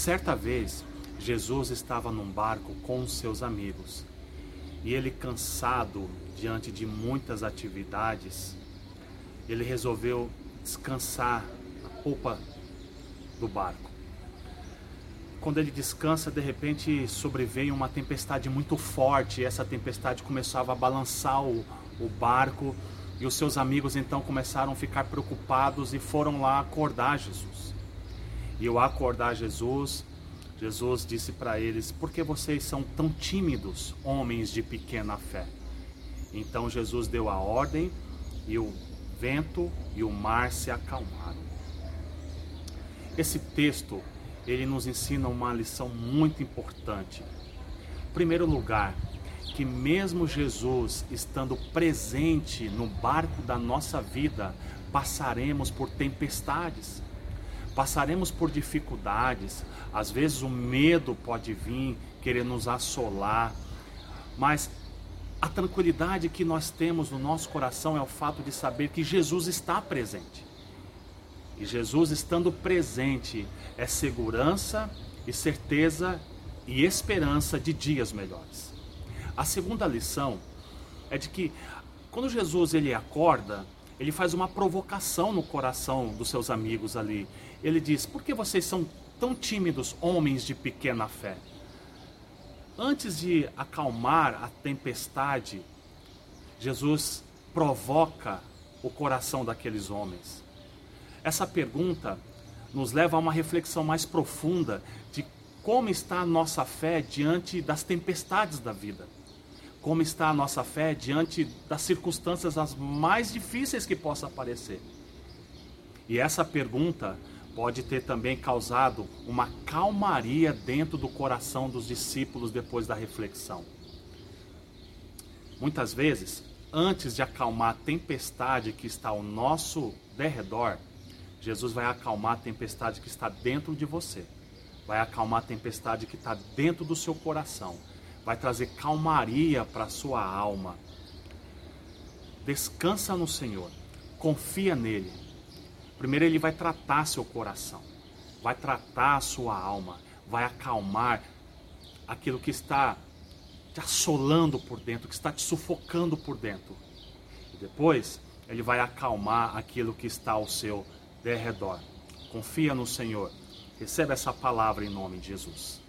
Certa vez, Jesus estava num barco com seus amigos e ele, cansado diante de muitas atividades, ele resolveu descansar na polpa do barco. Quando ele descansa, de repente sobreveio uma tempestade muito forte. E essa tempestade começava a balançar o, o barco e os seus amigos então começaram a ficar preocupados e foram lá acordar Jesus. E ao acordar Jesus, Jesus disse para eles: Por que vocês são tão tímidos, homens de pequena fé? Então Jesus deu a ordem e o vento e o mar se acalmaram. Esse texto, ele nos ensina uma lição muito importante. Em primeiro lugar, que mesmo Jesus estando presente no barco da nossa vida, passaremos por tempestades Passaremos por dificuldades, às vezes o medo pode vir, querer nos assolar, mas a tranquilidade que nós temos no nosso coração é o fato de saber que Jesus está presente. E Jesus estando presente é segurança e certeza e esperança de dias melhores. A segunda lição é de que quando Jesus ele acorda, ele faz uma provocação no coração dos seus amigos ali ele diz: Por que vocês são tão tímidos, homens de pequena fé? Antes de acalmar a tempestade, Jesus provoca o coração daqueles homens. Essa pergunta nos leva a uma reflexão mais profunda de como está a nossa fé diante das tempestades da vida. Como está a nossa fé diante das circunstâncias as mais difíceis que possa aparecer. E essa pergunta pode ter também causado uma calmaria dentro do coração dos discípulos depois da reflexão. Muitas vezes, antes de acalmar a tempestade que está ao nosso derredor, Jesus vai acalmar a tempestade que está dentro de você, vai acalmar a tempestade que está dentro do seu coração, vai trazer calmaria para a sua alma. Descansa no Senhor, confia nele, Primeiro, ele vai tratar seu coração, vai tratar a sua alma, vai acalmar aquilo que está te assolando por dentro, que está te sufocando por dentro. E depois, ele vai acalmar aquilo que está ao seu derredor. Confia no Senhor. Receba essa palavra em nome de Jesus.